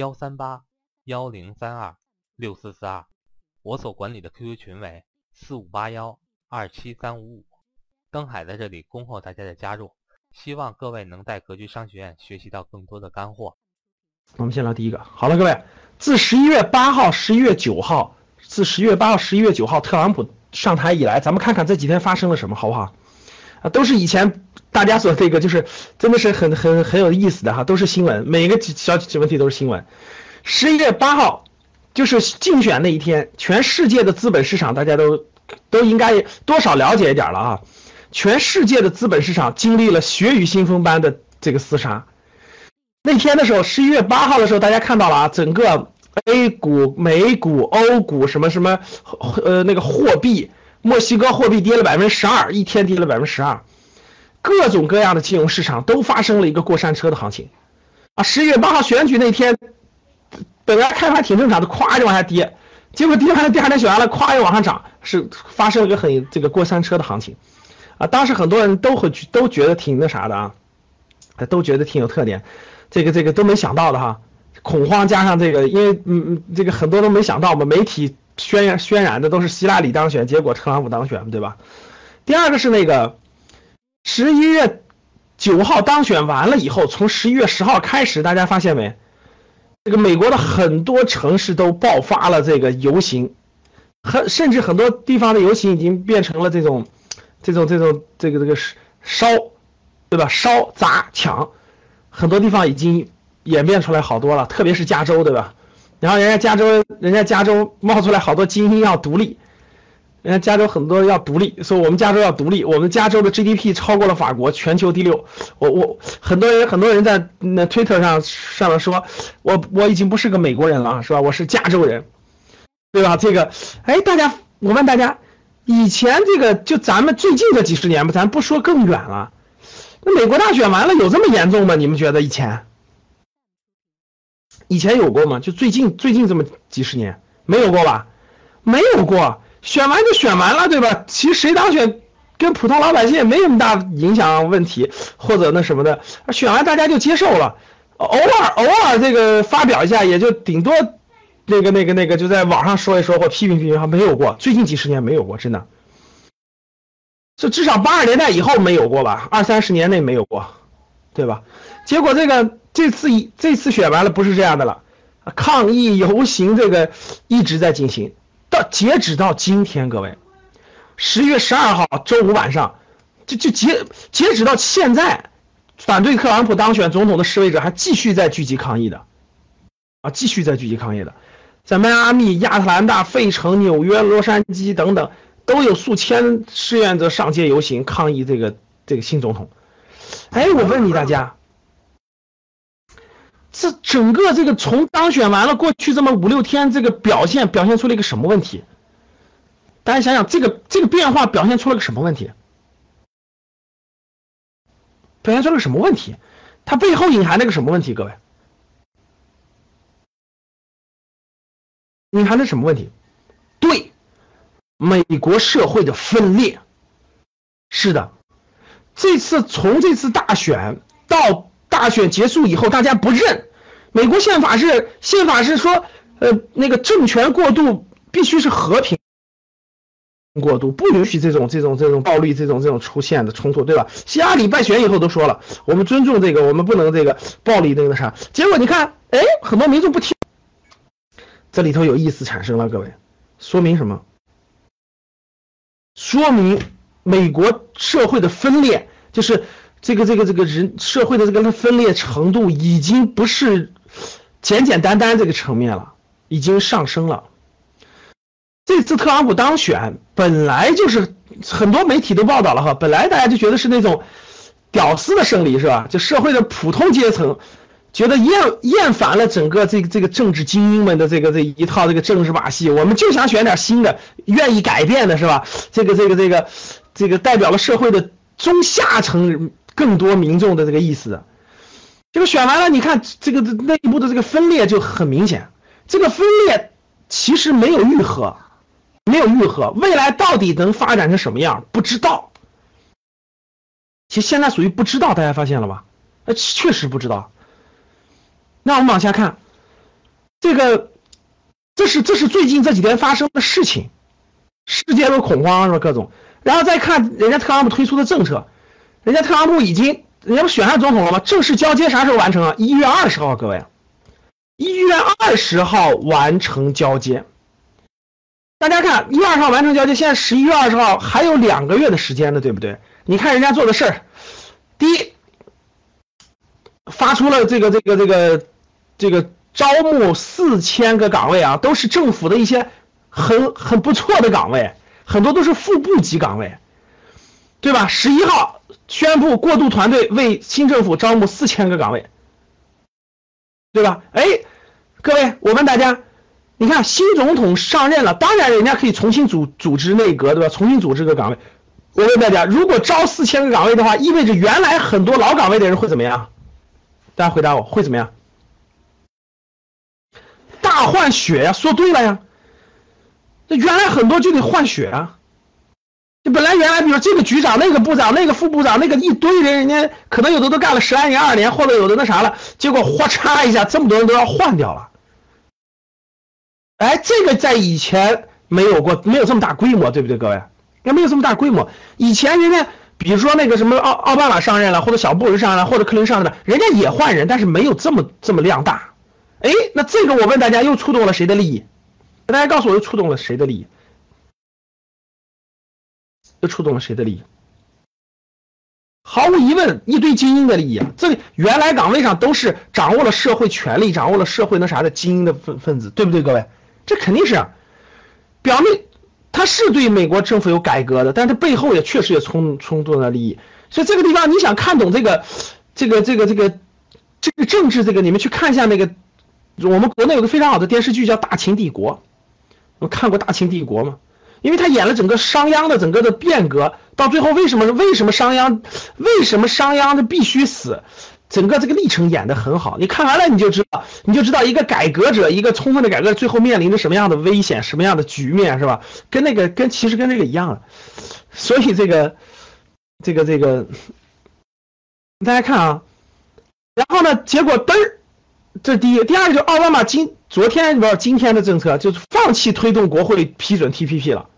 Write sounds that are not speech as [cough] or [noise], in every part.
幺三八幺零三二六四四二，我所管理的 QQ 群为四五八幺二七三五五。登海在这里恭候大家的加入，希望各位能在格局商学院学习到更多的干货。我们先聊第一个，好了，各位，自十一月八号、十一月九号，自十一月八号、十一月九号特朗普上台以来，咱们看看这几天发生了什么，好不好？啊，都是以前大家所这个，就是真的是很很很有意思的哈，都是新闻，每个小问题都是新闻。十一月八号，就是竞选那一天，全世界的资本市场大家都都应该多少了解一点了啊。全世界的资本市场经历了血雨腥风般的这个厮杀。那天的时候，十一月八号的时候，大家看到了啊，整个 A 股、美股、欧股什么什么，呃，那个货币。墨西哥货币跌了百分之十二，一天跌了百分之十二，各种各样的金融市场都发生了一个过山车的行情，啊，十一月八号选举那天，本来开盘挺正常的，咵就往下跌，结果第二天第二天选完了，咵又往上涨，是发生了一个很这个过山车的行情，啊，当时很多人都会都觉得挺那啥的啊，都觉得挺有特点，这个这个都没想到的哈，恐慌加上这个，因为嗯嗯，这个很多都没想到嘛，媒体。渲染渲染的都是希拉里当选，结果特朗普当选，对吧？第二个是那个十一月九号当选完了以后，从十一月十号开始，大家发现没？这个美国的很多城市都爆发了这个游行，很甚至很多地方的游行已经变成了这种这种这种这个这个烧，对吧？烧砸抢，很多地方已经演变出来好多了，特别是加州，对吧？然后人家加州，人家加州冒出来好多精英要独立，人家加州很多要独立，说我们加州要独立，我们加州的 GDP 超过了法国，全球第六。我我很多人很多人在那 Twitter 上上面说，我我已经不是个美国人了，是吧？我是加州人，对吧？这个，哎，大家，我问大家，以前这个就咱们最近这几十年吧，咱不说更远了，那美国大选完了有这么严重吗？你们觉得以前？以前有过吗？就最近最近这么几十年没有过吧？没有过，选完就选完了，对吧？其实谁当选跟普通老百姓也没什么大影响问题，或者那什么的，选完大家就接受了，偶尔偶尔这个发表一下，也就顶多那个那个那个就在网上说一说或批评批评，还没有过。最近几十年没有过，真的，就至少八十年代以后没有过吧？二三十年内没有过，对吧？结果这个。这次一这次选完了不是这样的了，抗议游行这个一直在进行，到截止到今天，各位，十月十二号周五晚上，就就截截止到现在，反对特朗普当选总统的示威者还继续在聚集抗议的，啊，继续在聚集抗议的，在迈阿密、亚特兰大、费城、纽约、洛杉矶等等，都有数千志愿者上街游行抗议这个这个新总统。哎，我问你大家。这整个这个从当选完了过去这么五六天，这个表现表现出了一个什么问题？大家想想，这个这个变化表现出了个什么问题？表现出了个什么问题？它背后隐含了个什么问题？各位，隐含的什么问题？对，美国社会的分裂。是的，这次从这次大选到。大选结束以后，大家不认。美国宪法是宪法是说，呃，那个政权过渡必须是和平过渡，不允许这种这种这种暴力这种这种出现的冲突，对吧？希拉里败选以后都说了，我们尊重这个，我们不能这个暴力那个啥。结果你看，哎，很多民众不听，这里头有意思产生了，各位，说明什么？说明美国社会的分裂就是。这个这个这个人社会的这个分裂程度已经不是简简单单这个层面了，已经上升了。这次特朗普当选本来就是很多媒体都报道了哈，本来大家就觉得是那种屌丝的胜利是吧？就社会的普通阶层觉得厌厌烦了整个这个这个政治精英们的这个这一套这个政治把戏，我们就想选点新的，愿意改变的是吧？这个这个这个这个代表了社会的中下层更多民众的这个意思。这个选完了，你看这个内部的这个分裂就很明显，这个分裂其实没有愈合，没有愈合，未来到底能发展成什么样不知道。其实现在属于不知道，大家发现了吧？呃，确实不知道。那我们往下看，这个，这是这是最近这几天发生的事情，世界都恐慌是吧？各种，然后再看人家特朗普推出的政策，人家特朗普已经，人家不选上总统了吗？正式交接啥时候完成啊？一月二十号，各位，一月二十号完成交接。大家看，一月二号完成交接，现在十一月二十号还有两个月的时间呢，对不对？你看人家做的事儿，第一，发出了这个这个这个。这个招募四千个岗位啊，都是政府的一些很很不错的岗位，很多都是副部级岗位，对吧？十一号宣布过渡团队为新政府招募四千个岗位，对吧？哎，各位，我问大家，你看新总统上任了，当然人家可以重新组组织内阁，对吧？重新组织个岗位。我问大家，如果招四千个岗位的话，意味着原来很多老岗位的人会怎么样？大家回答我会怎么样？大换血呀，说对了呀。那原来很多就得换血啊。就本来原来比如这个局长、那个部长、那个副部长、那个一堆人，人家可能有的都干了十来年、二年，或者有的那啥了，结果哗嚓一下，这么多人都要换掉了。哎，这个在以前没有过，没有这么大规模，对不对，各位？也没有这么大规模。以前人家比如说那个什么奥奥巴马上任了，或者小布什上任了，或者克林上任了，人家也换人，但是没有这么这么量大。哎，那这个我问大家，又触动了谁的利益？大家告诉我，又触动了谁的利益？又触动了谁的利益？毫无疑问，一堆精英的利益啊！这原来岗位上都是掌握了社会权力、掌握了社会那啥的精英的分分子，对不对，各位？这肯定是。表面他是对美国政府有改革的，但是背后也确实也冲冲动了利益。所以这个地方，你想看懂这个、这个、这个、这个、这个政治，这个你们去看一下那个。我们国内有个非常好的电视剧叫《大秦帝国》，我看过《大秦帝国》吗？因为他演了整个商鞅的整个的变革，到最后为什么为什么商鞅为什么商鞅的必须死，整个这个历程演得很好。你看完了你就知道，你就知道一个改革者，一个充分的改革，最后面临着什么样的危险，什么样的局面，是吧？跟那个跟其实跟这个一样的。所以这个这个这个，大家看啊，然后呢，结果嘚儿。这第一，第二个就奥巴马今昨天不是今天的政策，就是放弃推动国会批准 TPP 了。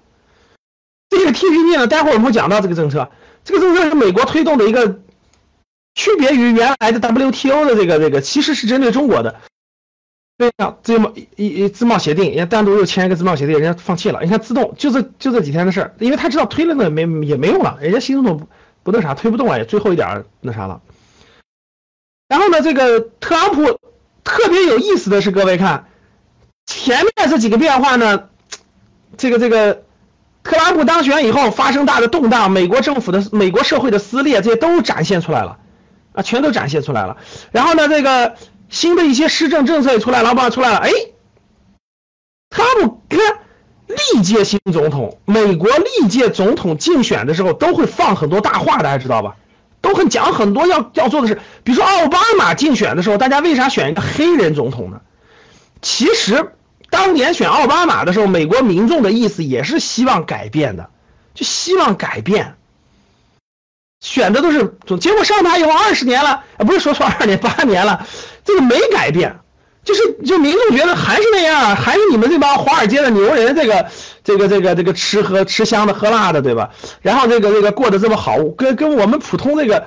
TPP 呢，待会儿我们会讲到这个政策。这个政策是美国推动的一个，区别于原来的 WTO 的这个这个，其实是针对中国的。对呀，自贸一一自贸协定，人家单独又签一个自贸协定，人家放弃了。你看自动就这就这几天的事儿，因为他知道推了那没也没用了，人家新总统不那啥推不动了，也最后一点那啥了。然后呢，这个特朗普。特别有意思的是，各位看前面这几个变化呢，这个这个特朗普当选以后发生大的动荡，美国政府的美国社会的撕裂，这些都展现出来了，啊，全都展现出来了。然后呢，这个新的一些施政政策也出来了，老出来了，哎，特朗普看历届新总统，美国历届总统竞选的时候都会放很多大话，大家知道吧？都很讲很多要要做的事，比如说奥巴马竞选的时候，大家为啥选一个黑人总统呢？其实当年选奥巴马的时候，美国民众的意思也是希望改变的，就希望改变，选的都是总结果上台以后二十年了，啊不是说错二年八年了，这个没改变。就是就民众觉得还是那样，还是你们这帮华尔街的牛人，这个这个这个这个吃喝吃香的喝辣的，对吧？然后这个这个过得这么好，跟跟我们普通这个，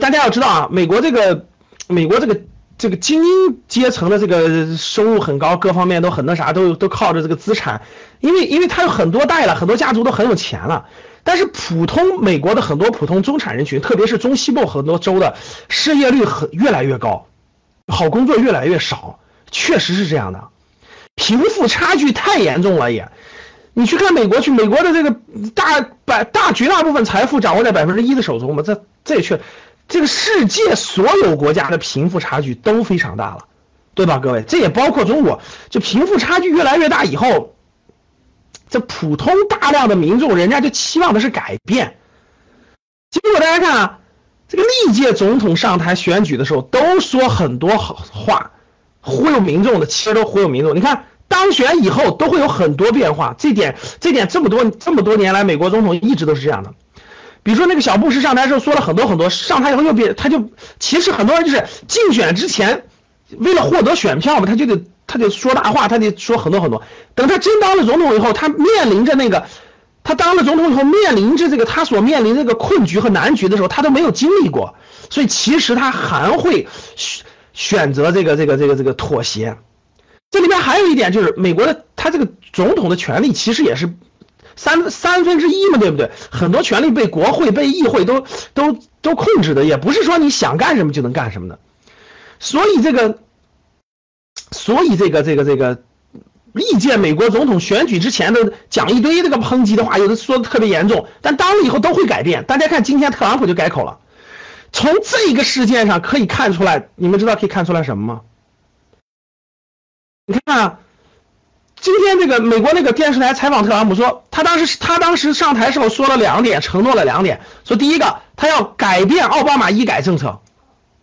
大家要知道啊，美国这个美国这个这个精英阶层的这个收入很高，各方面都很那啥，都都靠着这个资产，因为因为他有很多代了，很多家族都很有钱了。但是普通美国的很多普通中产人群，特别是中西部很多州的失业率很越来越高。好工作越来越少，确实是这样的，贫富差距太严重了也。你去看美国去，美国的这个大百大绝大部分财富掌握在百分之一的手中嘛，这这也确，这个世界所有国家的贫富差距都非常大了，对吧，各位？这也包括中国，就贫富差距越来越大以后，这普通大量的民众，人家就期望的是改变。结果大家看啊，这个历届总统上台选举的时候，都说很多好话，忽悠民众的，其实都忽悠民众。你看当选以后都会有很多变化，这点这点这么多这么多年来，美国总统一直都是这样的。比如说那个小布什上台时候说了很多很多，上台以后又变，他就其实很多人就是竞选之前为了获得选票嘛，他就得他就说大话，他得说很多很多。等他真当了总统以后，他面临着那个。他当了总统以后，面临着这个他所面临这个困局和难局的时候，他都没有经历过，所以其实他还会选选择这个这个这个这个妥协。这里面还有一点就是，美国的他这个总统的权力其实也是三三分之一嘛，对不对？很多权力被国会、被议会都都都控制的，也不是说你想干什么就能干什么的。所以这个，所以这个这个这个。历届美国总统选举之前的讲一堆这个抨击的话，有的说的特别严重，但当了以后都会改变。大家看今天特朗普就改口了，从这个事件上可以看出来，你们知道可以看出来什么吗？你看啊，今天这个美国那个电视台采访特朗普说，他当时他当时上台时候说了两点，承诺了两点，说第一个他要改变奥巴马医改政策，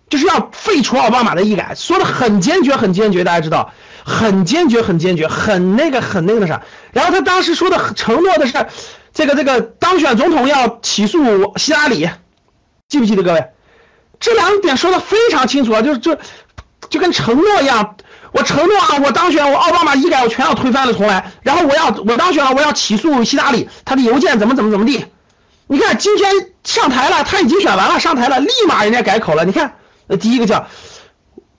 就是要废除奥巴马的医改，说的很坚决很坚决，大家知道。很坚决，很坚决，很那个，很那个啥。然后他当时说的承诺的是，这个这个当选总统要起诉希拉里，记不记得各位？这两点说的非常清楚啊，就是就就跟承诺一样。我承诺啊，我当选，我奥巴马医改我全要推翻了重来。然后我要我当选了，我要起诉希拉里，他的邮件怎么怎么怎么地。你看今天上台了，他已经选完了，上台了，立马人家改口了。你看，呃，第一个叫。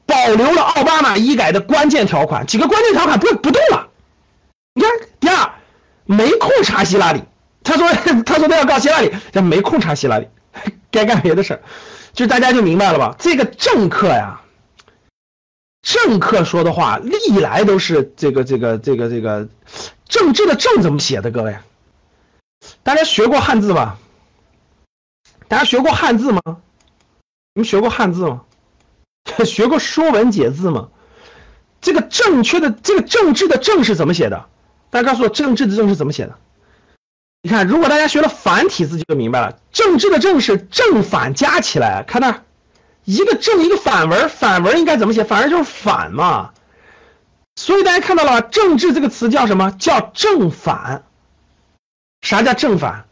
保留了奥巴马医改的关键条款，几个关键条款不不动了。你看，第二，没空查希拉里。他说，[laughs] 他说他要告希拉里，这没空查希拉里，该干别的事儿。就大家就明白了吧？这个政客呀，政客说的话历来都是这个这个这个这个政治的政怎么写的？各位，大家学过汉字吧？大家学过汉字吗？你们学过汉字吗？[laughs] 学过《说文解字》吗？这个正确的这个政治的政是怎么写的？大家告诉我，政治的政是怎么写的？你看，如果大家学了繁体字，就明白了。政治的政是正反加起来，看那，一个正一个反文，反文应该怎么写？反文就是反嘛。所以大家看到了吧，政治这个词叫什么？叫正反。啥叫正反？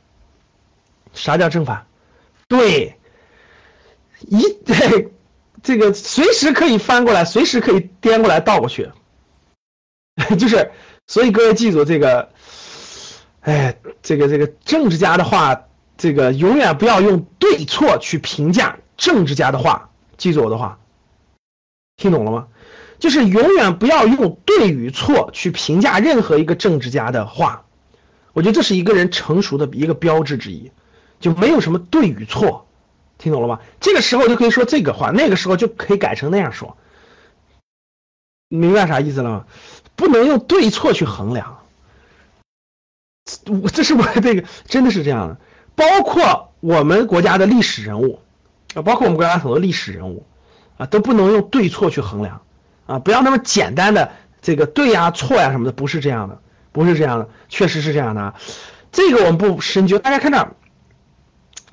啥叫正反？对，一 [laughs] 对。这个随时可以翻过来，随时可以颠过来倒过去，[laughs] 就是，所以各位记住这个，哎，这个这个政治家的话，这个永远不要用对错去评价政治家的话，记住我的话，听懂了吗？就是永远不要用对与错去评价任何一个政治家的话，我觉得这是一个人成熟的一个标志之一，就没有什么对与错。听懂了吗？这个时候就可以说这个话，那个时候就可以改成那样说。明白啥意思了吗？不能用对错去衡量。我这是我这个真的是这样的，包括我们国家的历史人物包括我们国家很多历史人物啊，都不能用对错去衡量啊，不要那么简单的这个对呀错呀什么的，不是这样的，不是这样的，确实是这样的。这个我们不深究，大家看这儿，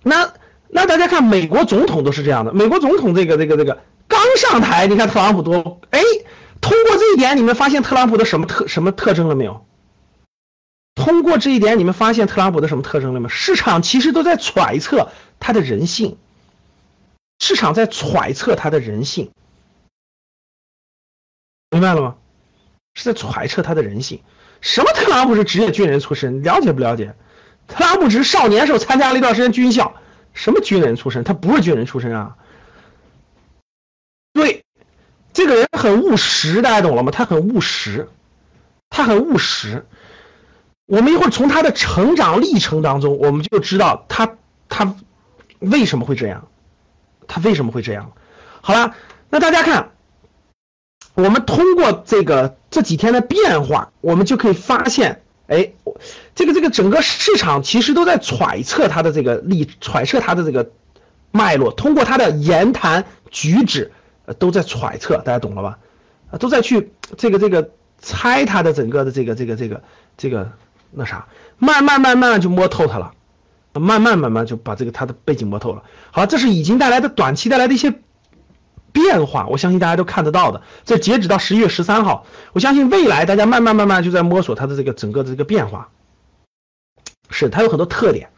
那。那大家看，美国总统都是这样的。美国总统这个这个这个刚上台，你看特朗普多哎，通过这一点，你们发现特朗普的什么特什么特征了没有？通过这一点，你们发现特朗普的什么特征了吗？市场其实都在揣测他的人性，市场在揣测他的人性，明白了吗？是在揣测他的人性。什么特朗普是职业军人出身？了解不了解？特朗普只是少年时候参加了一段时间军校。什么军人出身？他不是军人出身啊。对，这个人很务实，大家懂了吗？他很务实，他很务实。我们一会儿从他的成长历程当中，我们就知道他他为什么会这样，他为什么会这样。好了，那大家看，我们通过这个这几天的变化，我们就可以发现。哎，这个这个整个市场其实都在揣测它的这个力，揣测它的这个脉络，通过他的言谈举止，呃，都在揣测，大家懂了吧？啊，都在去这个这个猜他的整个的这个这个这个这个那啥，慢慢慢慢就摸透他了，慢慢慢慢就把这个它的背景摸透了。好，这是已经带来的短期带来的一些变化，我相信大家都看得到的。这截止到十一月十三号，我相信未来大家慢慢慢慢就在摸索它的这个整个的这个变化，是它有很多特点。